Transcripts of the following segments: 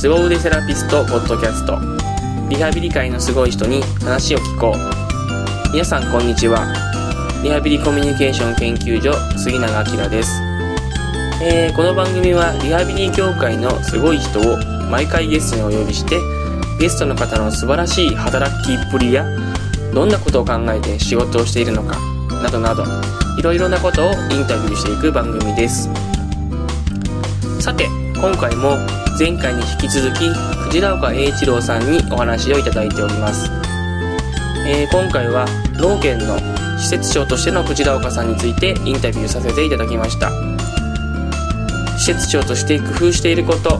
凄腕セラピストポッドキャスト。リハビリ界のすごい人に話を聞こう。皆さんこんにちは。リハビリコミュニケーション研究所杉永明です、えー、この番組はリハビリ業界のすごい人を毎回ゲストにお呼びしてゲストの方の素晴らしい働きっぷりやどんなことを考えて仕事をしているのかなどなどいろいろなことをインタビューしていく番組です。さて今回も前回に引き続き鯨岡栄一郎さんにお話をいただいております、えー、今回は老健の施設長としての鯨岡さんについてインタビューさせていただきました。施設長として工夫していること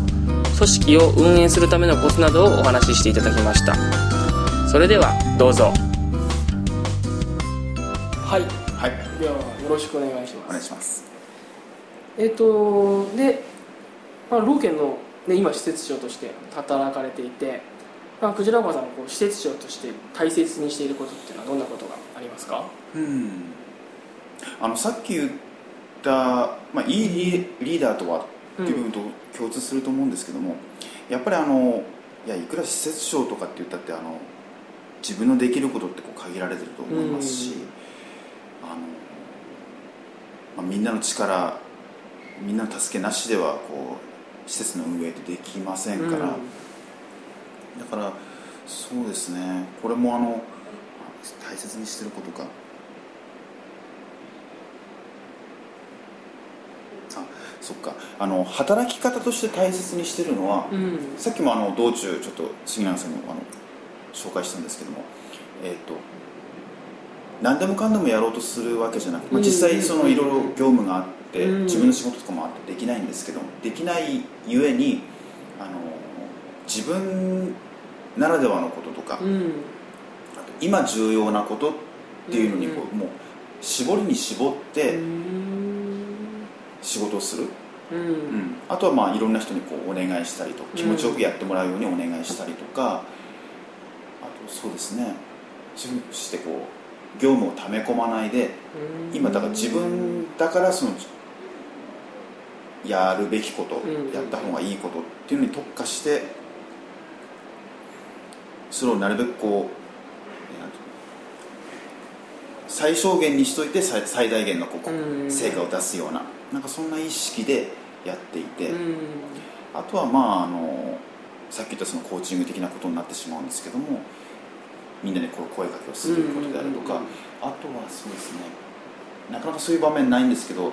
組織を運営するためのコツなどをお話ししていただきました。それではどうぞ。はい。はい。ではよろしくお願いします。お願いします。えっ、ー、とで、まあ、老健ので今施設長として働かれていて、まあ、クジラ岡さんこう施設長として大切にしていることっていうのはどんなことがありますか？うん。あのさっき言った、まあ、いいリーダーとはっていう部分と共通すると思うんですけども、やっぱりあのいやいくら施設長とかって言ったってあの自分のできることってこう限られてると思いますし、あのまあ、みんなの力みんなの助けなしではこう施設の運営ってできませんから、うん、だからそうですね。これもあの大切にしてることか。あそっか。あの働き方として大切にしてるのは、うん、さっきもあの道中ちょっと杉永さんにあの紹介したんですけども。えっ、ー、と何でもかんでもやろうとするわけじゃなくて、まあ、実際そのいろいろ業務があって、って自分の仕事とかもあってできないんですけどできないゆえにあの自分ならではのこととか、うん、あと今重要なことっていうのにこう、うん、もう絞りに絞って仕事をする、うん、うん、あとはまあいろんな人にこうお願いしたりと気持ちよくやってもらうようにお願いしたりとか、あとそうですね。そしてこう業務をため込まないで今だから自分だからそのやるべきこと、やった方がいいことっていうのに特化してそれをなるべくこう最小限にしといて最大限のこう成果を出すようななんかそんな意識でやっていて、あとはまああのさっき言ったそのコーチング的なことになってしまうんですけどもみんなにこう声かけをすることであるとか、あとはそうですねなかなかそういう場面ないんですけど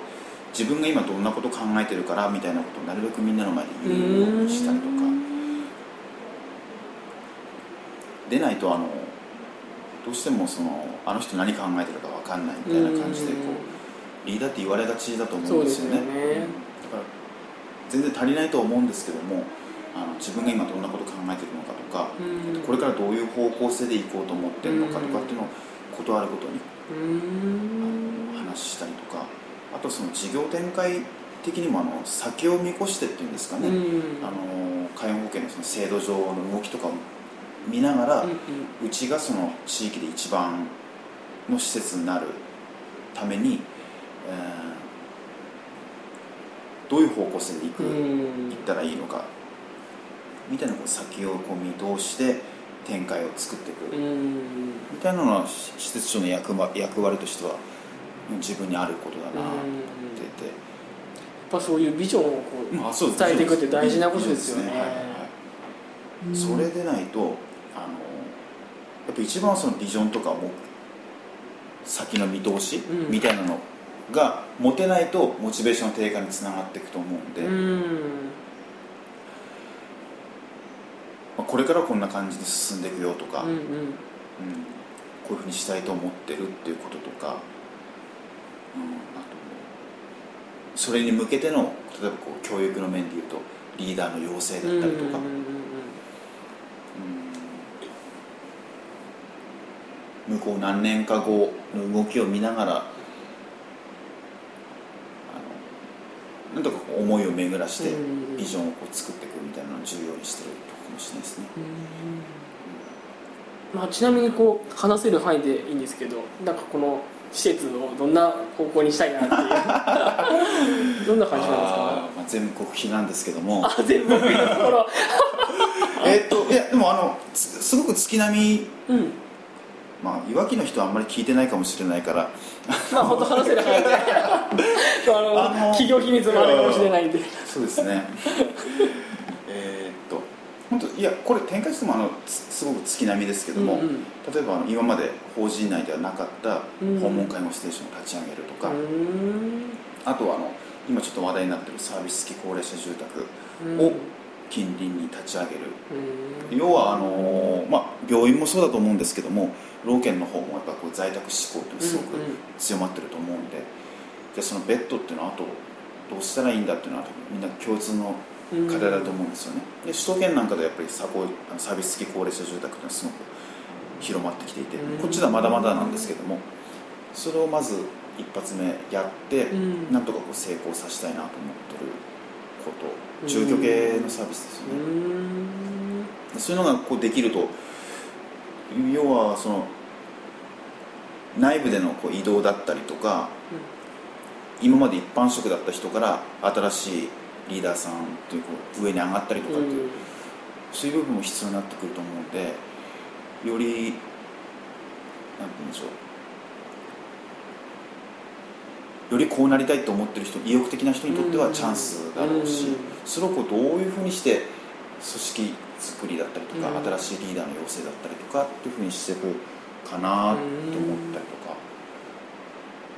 自分が今どんなこと考えてるからみたいなことをなるべくみんなの前で言うようにしたりとか。でないとあのどうしてもそのあの人何考えてるか分かんないみたいな感じでこうリーダーって言われがちだと思うんですよね、ね、だから全然足りないと思うんですけどもあの自分が今どんなこと考えてるのかとかこれからどういう方向性でいこうと思ってるのかとかっていうのを断ることに話したりとか。あとその事業展開的にもあの先を見越してっていうんですかね、うん、あの介護保険のその制度上の動きとかを見ながら、うんうん、うちがその地域で一番の施設になるために、えー、どういう方向性でいく、うん、行ったらいいのかみたいなこう先をこう見通して展開を作っていく、うん、みたいなのは施設長の役役割としては自分にあることだなって。て、やっぱそういうビジョンをこう伝えていくって大事なことですよね。それでないとあのやっぱ一番そのビジョンとかも先の見通しみたいなのが持てないとモチベーション低下につながっていくと思うんで、うん。まあ、これからこんな感じで進んでいくよとか、うんうん。うん、こういうふうにしたいと思ってるっていうこととか。それに向けての例えばこう教育の面でいうとリーダーの養成だったりとか、向こう何年か後の動きを見ながらあのなんとか思いを巡らしてビジョンをこう作っていくみたいなのを重要にしてるとかもしれないですね。まあ、ちなみにこう話せる範囲でいいんですけどなんかこの施設をどんな方向にしたいなっていう。どんな感じなんですか、まあ、全国比なんですけども。あ全国比のところえっといやでもあのすすごく月並み。うん。まあいわきの人はあんまり聞いてないかもしれないから。まあ本当話せる範囲であの企業秘密もあるかもしれないんで。そうですね本当いやこれ展開してもあのつすごく月並みですけども、うんうん。例えばあの今まで法人内ではなかったうん。訪問介護ステーションを立ち上げるとか、うーん。あとはあの今ちょっと話題になってるサービス付き高齢者住宅うん。を近隣に立ち上げる、うん。要はあのーまあ、病院もそうだと思うんですけども老健の方もやっぱこう在宅志向ってすごくうんうん。強まってると思うんで、じゃあそのベッドっていうのはあとどうしたらいいんだっていうのはみんな共通の課題だと思うんですよね、で首都圏なんかでやっぱりサポあのサービス付き高齢者住宅っていうのはすごく広まってきていて、うん。こっちではまだまだなんですけどもそれをまず一発目やって、うん。なんとかこう成功させたいなと思ってること。住居系のサービスですようね、ん。そういうのがこうできると要はその内部でのこう移動だったりとか今まで一般職だった人から新しいリーダーさんというこう上に上がったりとかっていう、そういう部分も必要になってくると思うのでよりなんて言うんでしょう。よりこうなりたいと思ってる人意欲的な人にとってはチャンスだろうし、うん。それをどういうふうにして組織作りだったりとか、うん。新しいリーダーの養成だったりとかっていうふうにしていくかなと思ったりとか、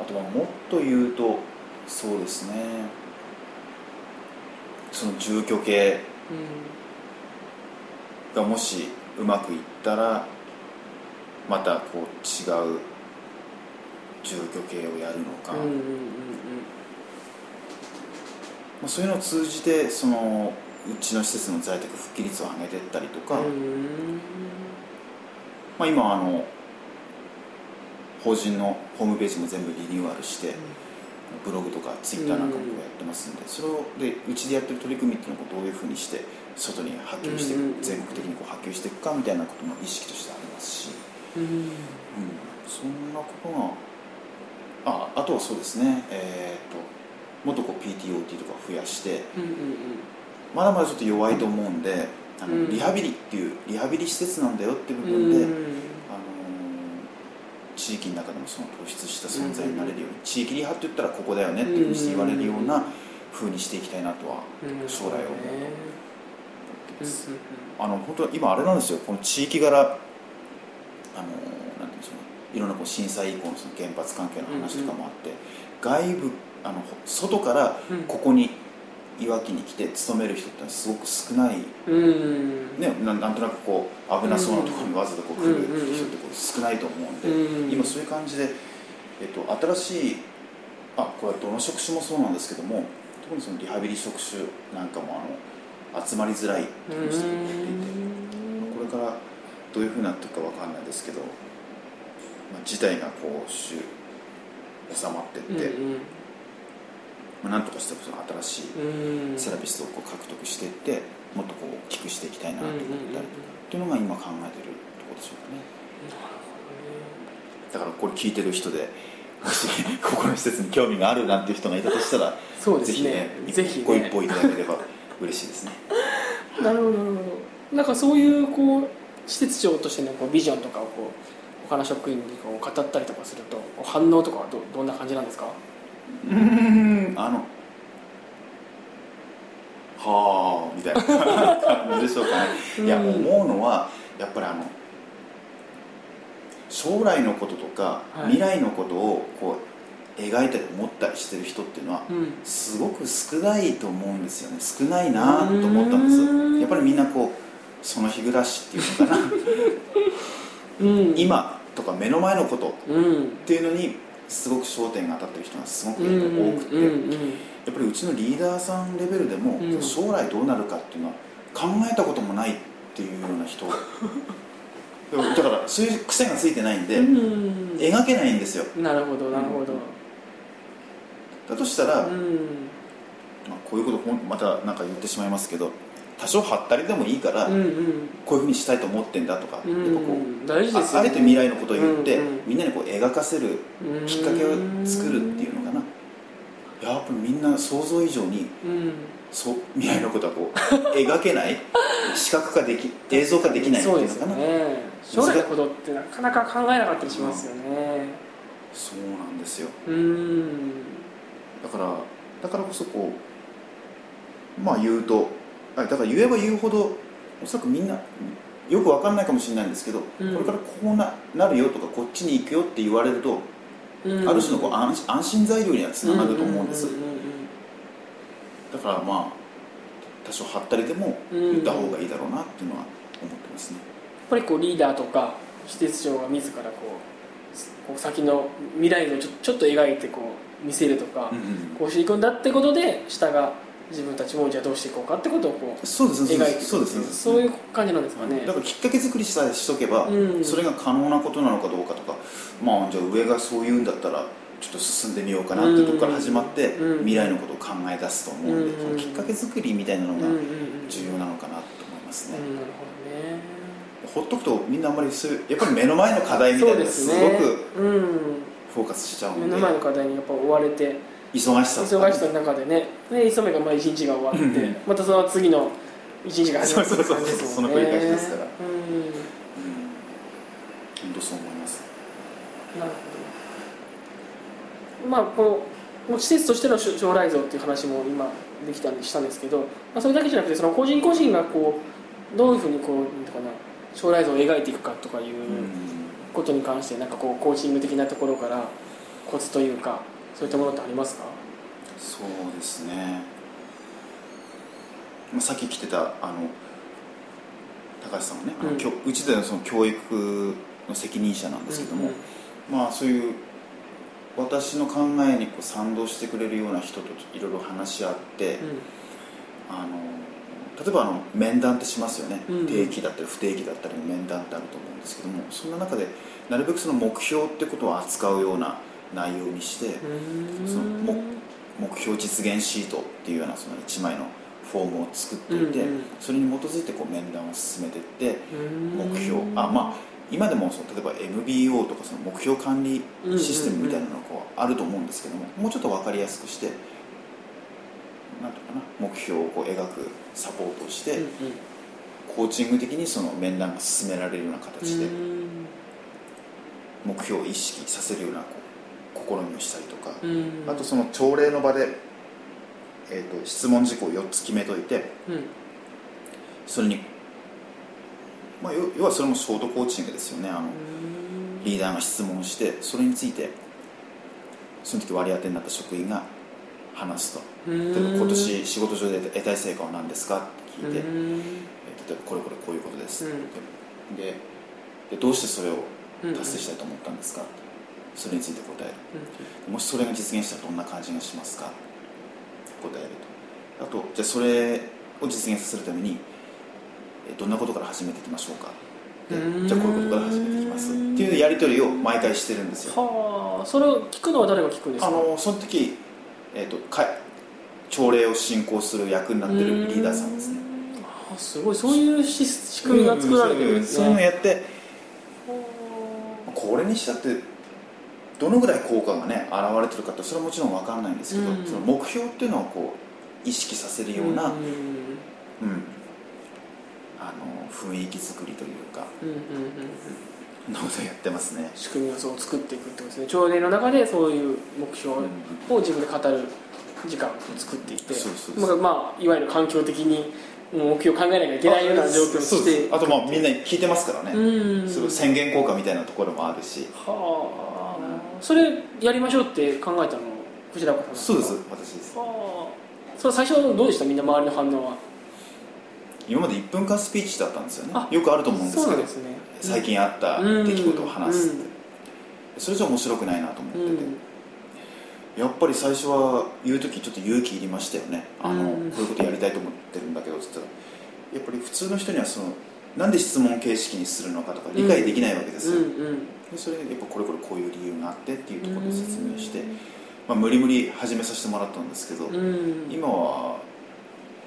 あとはもっと言うとそうですねその住居系がもしうまくいったらまたこう違う住居系をやるのか、まあ、そういうのを通じてそのうちの施設の在宅復帰率を上げていったりとか、まあ、今あの法人のホームページも全部リニューアルして、ブログとかツイッターなんかもやってますんで、それをでうちでやってる取り組みっていうのをどういうふうにして外に波及していく、全国的にこう波及していくかみたいなことも意識としてありますし、うん。うん、そんなことがああとはそうですね。えっ、ともっとこう PTOT とか増やしてまだまだちょっと弱いと思うんであの、うん。リハビリっていうリハビリ施設なんだよっていう部うん。分で、地域の中でもその突出した存在になれるように、地域リハって言ったらここだよねっていうふうにして言われるような風にしていきたいなとはうん。将来を思うと思ってうんます、あの本当は今あれなんですよこの地域柄あのなんていうんでしょうね。いろんなこう震災以降のその原発関係の話とかもあって、外部あの外からうん。ここにいわきに来て勤める人ってすごく少ない。うん。ね、ななんとなくこう危なそうなところにわざとこう来る人ってこう少ないと思うんで、うん今そういう感じで、えっと、新しいあこれはどの職種もそうなんですけども特にそのリハビリ職種なんかもあの集まりづらいっていう人が増えていてこれからどういうふうになっていくかわかんないですけど、まあ、事態がこう収収まっていって、まあ、なんとかしてその新しいセラピストをこう獲得していってもっとこう大きくしていきたいなと思ったりとか、っていうのが今考えてるところでしょうかね。だからこれ聞いてる人でもし ここの施設に興味があるなんていう人がいたとしたらそうですね。ぜひねぜひね。ご一報いただければ嬉しいですね。なるほどなんかそういうこう施設長としてのこうビジョンとかをこう他の職員にこう語ったりとかすると反応とかはどどんな感じなんですか？うーん。あの。はあみたいな感じでしょうかね。いやうん思うのはやっぱりあの。将来のこととか、はい。未来のことをこう描いたり思ったりしてる人っていうのはうん。すごく少ないと思うんですよね。少ないなと思ったんですうん。やっぱりみんなこうその日暮らしっていうのかな。うん。今とか目の前のことっうん。ていうのにすごく焦点が当たってる人がすごく多くて、やっぱりうちのリーダーさんレベルでも、うん。将来どうなるかっていうのは考えたこともないっていうような人。だからそういう癖がついてないんで、うん。描けないんですよ。なるほどなるほど。だとしたら、うん。まあ、こういうことまたなんか言ってしまいますけど多少はったりでもいいから、うんうん。こういうふうにしたいと思ってんだとか、うん。やっぱこうね。ああえて未来のことを言って、うんうん。みんなにこう描かせるきっかけを作るっていうのかな。やっぱりみんな想像以上にうん。そう未来のことはこう描けない 視覚化でき映像化できないっていうのかな。よね。将来のことってなかなか考えなかったりしますよね。そうなんですよ。うん。だからだからこそこうまあ言うとあだから言えば言うほどおそらくみんなよくわかんないかもしれないんですけど、うん。これからこうななるよとかこっちに行くよって言われると、うん。ある種のこう安安心材料にはつながると思うんです、だからまあ多少はったりでもうん言った方がいいだろうなっていうのは思ってますね、やっぱりこうリーダーとか施設長が自らこうこう先の未来をちょちょっと描いてこう見せるとか、うんうん。こうしていくんだってことで下が自分たちもじゃあどうしていこうかってことをこうそうですね描いそうですそうです。そういう感じなんですかね。だからきっかけ作りさえしとけば、うん。それが可能なことなのかどうかとかまあじゃあ上がそう言うんだったらちょっと進んでみようかなってとこから始まって、うん。未来のことを考え出すと思うんで、うん。そのきっかけ作りみたいなのがうんうんうん重要なのかなと思いますね、うんなるほどね。ほっとくとみんなあんまりやっぱり目の前の課題みたいなのがすごくうん、フォーカスしちゃうんで。目の前の課題にやっぱ追われて忙しさ忙しさの中でね。で急めがまあ一日が終わって、うんまたその次の一日が始まる感じですもんね。その繰り返しですから。うん。うん。本当そう思います。なるほど。まあこの施設としての将来像っていう話も今できたんでしたんですけど、まあ、それだけじゃなくてその個人個人がこうどういうふうにこうなんていうかな将来像を描いていくかとかいうことに関してなんかこうコーチング的なところからコツというかそういったものってありますか？そうですね、まあ、さっき来てたあの高橋さんはね、あのうん。きょうちでのその教育の責任者なんですけども、まあそういう私の考えにこう賛同してくれるような人といろいろ話し合って、あの例えばあの面談ってしますよね、うん。定期だったり不定期だったりの面談ってあると思うんですけどもそんな中でなるべくその目標ってことを扱うような内容にして、うんそのも目標実現シートっていうようなその1枚のフォームを作っていて、うんうん。それに基づいてこう面談を進めていって目目標。あまあ今でもその例えば MBO とかその目標管理システムみたいなのがあると思うんですけどももうちょっと分かりやすくしてなんていうかな目標をこう描くサポートをして、うんうん。コーチング的にその面談が進められるような形でうん。目標を意識させるようなこう試みをしたりとか、うんあとその朝礼の場で、えー、と質問事項を4つ決めといてうんそれに、まあ、要はそれもショートコーチングですよねあのリーダーが質問してそれについてその時割り当てになった職員が話すと今年仕事上で得たい成果は何ですかって聞いて、えー例えばこれこれこういうことです、うんででどうしてそれを達成したいと思ったんですか、それについて答える。もしそれが実現したらどんな感じがしますか？答えると。あとじゃあそれを実現させるためにえどんなことから始めていきましょうか？じゃあこういうことから始めていきます。っていうやり取りを毎回してるんですよ。はあ。それを聞くのは誰が聞くんですか？あのその時、えー、とか朝礼を進行する役になってるリーダーさんですね。あすごい。そういうし仕組みが作られてるんですそういうのやってこれにしたってどのぐらい効果がね現れてるかってそれはもちろん分かんないんですけど、うん。その目標っていうのをこう意識させるような、うんうんあの雰囲気作りというかうんうんうんうん。のことをやってますね。仕組みをそう作っていくってことですね。朝礼の中でそういう目標を自分で語る時間を作っていてそうそうそう。まあまあいわゆる環境的に目標を考えなきゃいけないような状況にしてあとまあみんな聞いてますからね、う。んその宣言効果みたいなところもあるしはあそれやりましょうって考えたの藤田さんそうです私です。はあそれ最初はどうでした？みんな周りの反応は。今まで1分間スピーチだったんですよね。あよくあると思うんですけど。ね。最近あった出来事を話すって、それじゃ面白くないなと思ってて、うんやっぱり最初は言う時ちょっと勇気いりましたよね。あの、うん。こういうことやりたいと思ってるんだけどっつったら。やっぱり普通の人にはそのなんで質問形式にするのかとか理解できないわけですよ、うんうんでそれでやっぱこれこれこういう理由があってっていうところで説明して、まあ、無理無理始めさせてもらったんですけど、うん。今は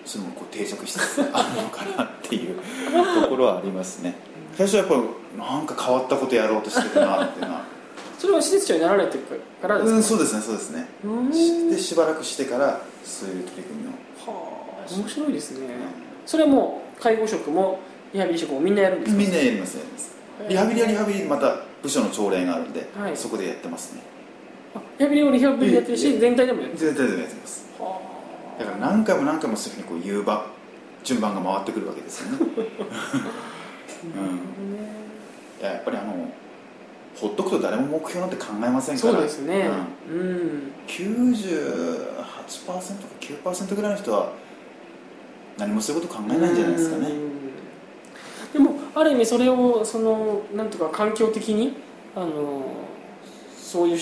それもこう定着しつつあるのかなっていう ところはありますね。最初はやっぱりなんか変わったことやろうとしてるなっていうのはそれは施設長になられてからですか、うんそうですねそうですね。でしばらくしてからそういう取り組みを。はあ面白いですね。それはもう介護職もリハビリ職もみんなやるんですか？みんなやりますやります。リハビリはリハビリまた部署の朝礼があるんで、はい。そこでやってますね。あリハビリもリハビリでやってるいし全体でもやってる。全体でもやってます。はだから何回も何回もそういうふうにこう言うば順番が回ってくるわけですよね。あうん。いややっぱりあのほっとくと誰も目標なんて考えませんから。そうですね。うん。うん。98%か9%ぐらいの人は何もそういうこと考えないんじゃないですかね。うんある意味それをそのなんとか環境的にあのそういう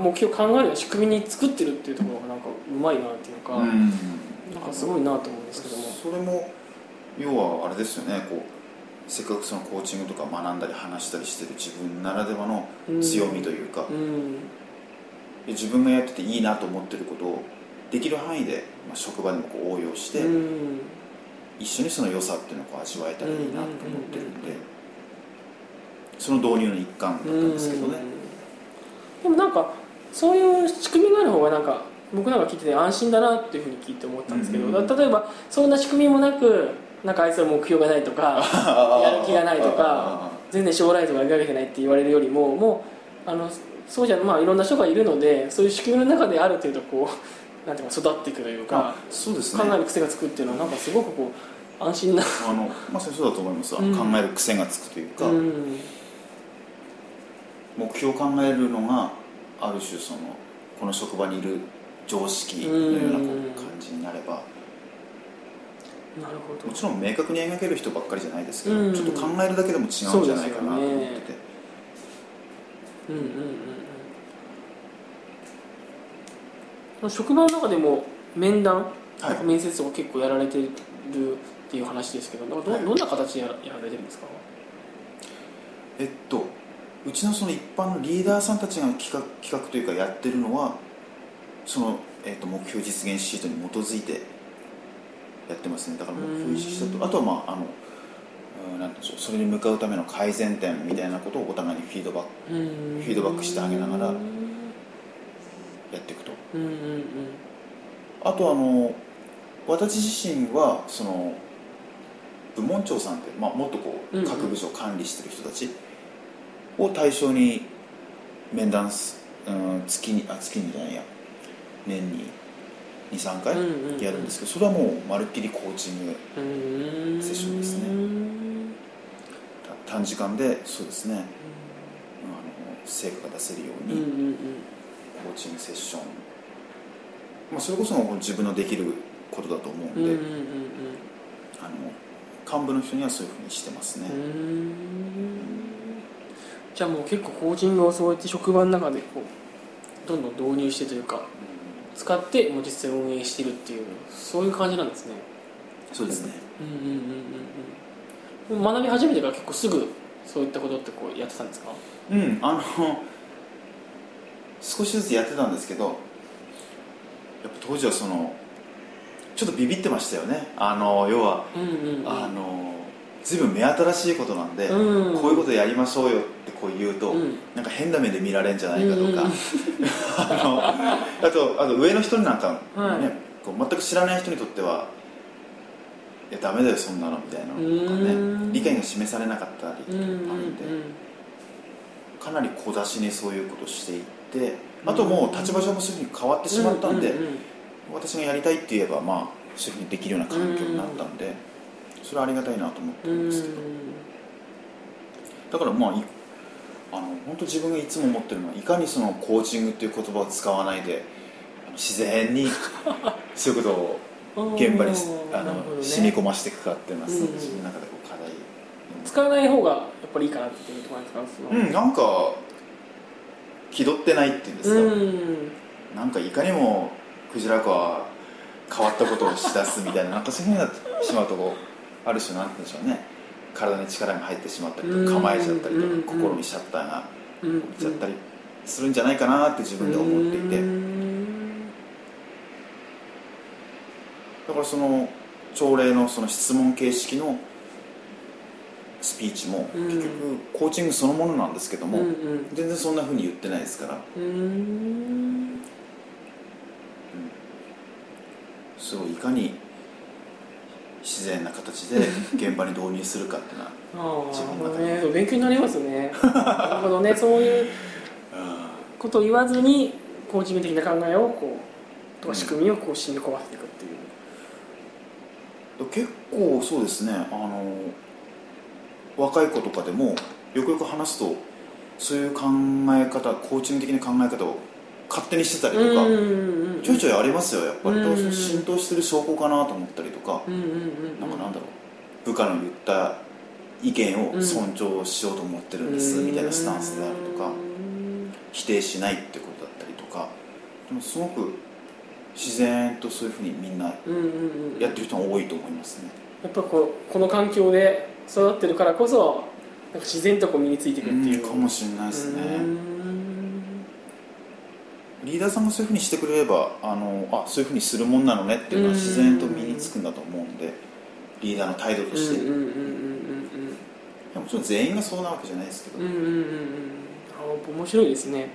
目標を考える仕組みに作ってるっていうところがなんかうまいなっていうか、うん。なんかすごいなと思うんですけども。それも要はあれですよね。こうせっかくそのコーチングとか学んだり話したりしてる自分ならではの強みというか、うん。自分がやってていいなと思ってることをできる範囲で、まあ、職場でもこう応用して、うん一緒にその良さっていうのをこう味わえたらいいなと思ってるんで、その導入の一環だったんですけどね、でもなんかそういう仕組みがある方がなんか僕なんか聞いてて安心だなっていうふうに聞いて思ったんですけど、例えばそんな仕組みもなくなんかあいつは目標がないとか やる気がないとか全然将来像が描けてないって言われるよりももうあのそうじゃまあいろんな人がいるのでそういう仕組みの中である程度こうなんていうか育っていくというかあそうですね。考える癖がつくっていうのはなんかすごくこう安心なあのまさにそうだと思います、うん。考える癖がつくというか、うん。目標を考えるのがある種そのこの職場にいる常識のような感じになれば。なるほど。もちろん明確に描ける人ばっかりじゃないですけど、うんちょっと考えるだけでも違うんじゃないかなと思ってて、うんうんうんうん職場の中でも面談、はい。面接とか結構やられてるっていう話ですけどど,、はい。どんな形でやられてるんですか？えっとうちのその一般のリーダーさんたちが企画企画というかやってるのはその、えっと、目標実現シートに基づいてやってますね。だから目標意識したと。あとはまああのうんなんでしょう。それに向かうための改善点みたいなことをお互いにフィードバックフィードバックしてあげながらうんやっていくと。うんうんあとあの私自身はその部門長さんって、まあ、もっとこうんううん。各部署を管理してる人たちを対象に面談す、うん、月にあ月にじゃないや。年に23回うんうん。うんやるんですけどそれはもうまるっきりコーチングうんセッションですね。短時間でそうですね。あの成果が出せるように。うんうんコーチングセッション、まあ、それこそ自分のできることだと思うんで、うんうんうんあの幹部の人にはそういうふうにしてますね、うんうん。じゃあもう結構コーチングをそうやって職場の中でこうどんどん導入してというか使ってもう実際運営してるっていうそういう感じなんですね。そうですね。うんうんうんうんうん学び始めてから結構すぐそういったことってこうやってたんですか？うんあの少しずつやってたんですけどやっぱ当時はそのちょっとビビってましたよね。あの要はうんうんうん。あの随分目新しいことなんで、うん。こういうことやりましょうよってこう言うと、うん。なんか変な目で見られるんじゃないかとか、うんうん あのあとあと上の人なんか、ねはい。こう全く知らない人にとってはいやダメだよそんなのみたいなのとかうん。ね理解が示されなかったりとかあうんうんうんるん。で、かなり小出しにそういうことをしていってあともう立場上もそういうふうに変わってしまったんで、うんうんうん私がやりたいって言えばまあそういうふうにできるような環境になったんで、それはありがたいなと思ってうんるんですけど、だからまあいあの本当自分がいつも思ってるのはいかにそのコーチングっていう言葉を使わないで自然に そういうことを現場にあの、ね。染み込ませていくかっていうのは自分の中でこう課題使わない方がやっぱりいいかなっていうところですうんなんか気取ってないっていうんですか、うん。なんかいかにもクジラ子は変わったことをしだすみたいななんかそういうふうになってしまうとこうある種なんて言うんでしょうね。体に力が入ってしまったりとうんか構えちゃったりとかうん心にシャッターがうんいっちゃったりするんじゃないかなって自分で思っていて。うん。だからその朝礼のその質問形式のスピーチもうん。結局コーチングそのものなんですけどもうんうん。全然そんなふうに言ってないですから。うん。すごいいかに自然な形で 現場に導入するかっていうのは自分の中で、ね、勉強になりますね。なるほどね。そういうことを言わずにコーチング的な考えをこうとか仕組みをこう染み込ませていくっていう、結構そうですねあの若い子とかでもよくよく話すとそういう考え方コーチング的な考え方を勝手にしてたりとかちょいちょいありますよやっぱり。浸透してる証拠かなと思ったりとか。なんかなんだろう部下の言った意見を尊重しようと思ってるんですみたいなスタンスであるとか否定しないってことだったりとか。でもすごく自然とそういうふうにみんなやってる人が多いと思いますね。やっぱこうこの環境で育ってるからこそなんか自然とこう身についていくっていう、かもしれないですね。リーダーさんがそういうふうにしてくれればあのあそういうふうにするもんなのねっていうのは自然と身につくんだと思うんでリーダーの態度として。もちろん全員がそうなわけじゃないですけど、うんうんうん、あ面白いですね。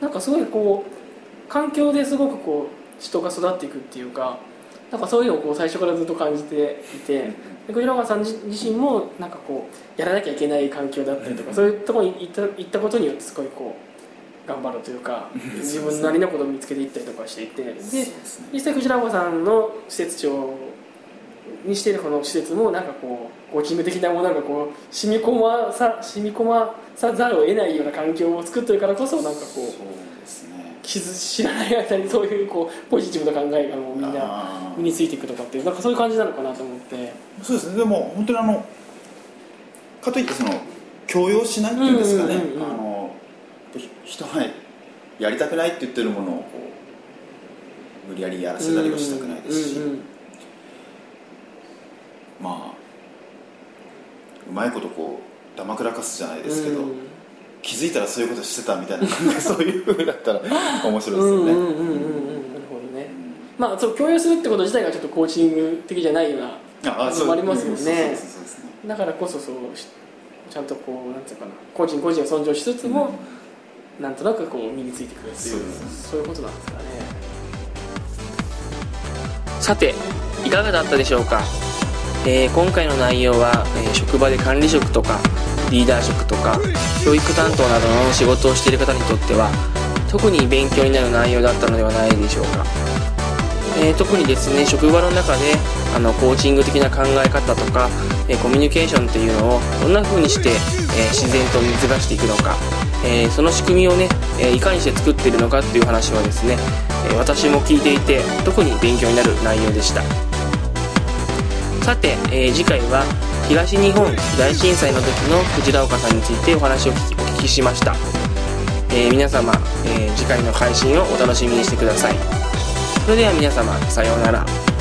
なんかすごいこう環境ですごくこう人が育っていくっていうかなんかそういうのをこう最初からずっと感じていてで栗永さん自身もなんかこうやらなきゃいけない環境だったりとか、そういうところに行った行ったことによってすごいこう頑張るというか自分なりのことを見つけていったりとかしていてで実際藤永さんの施設長にしているこの施設もなんかこうコーチング的なものがこう染み込まさ染み込まさざるを得ないような環境を作ってるからこそなんかこう知らない間にそういうこうポジティブな考えがもうみんな身についていくとかっていうなんかそういう感じなのかなと思って。そうですね。でも本当にあのかといってその強要しないっていうんですかね、あの人がやりたくないって言ってるものをこう無理やりやらせたりはしたくないですし、まあうまいことこうだまくらかすじゃないですけど、気づいたらそういうことしてたみたいな そういうふうだったら面白いですよね。なるほどね。まあそう共有するってこと自体がちょっとコーチング的じゃないようなあもありますよね。だからこそそうちゃんとこうなんていうかな個人個人を尊重しつつも、うんなんとなくこう身についてくるっていうそういうことなんですかねさていかがだったでしょうか、えー、今回の内容は、えー、職場で管理職とかリーダー職とか教育担当などの仕事をしている方にとっては特に勉強になる内容だったのではないでしょうか、えー、特にですね職場の中であのコーチング的な考え方とか、えコミュニケーションっていうのをどんな風にして、え自然と水がしていくのかえー、その仕組みをね、えー、いかにして作っているのかっていう話はですね、えー、私も聞いていて特に勉強になる内容でした。さて、え次回は東日本大震災の時の藤岡さんについてお話をお聞きしました、え皆様、え次回の配信をお楽しみにしてください。それでは皆様さようなら。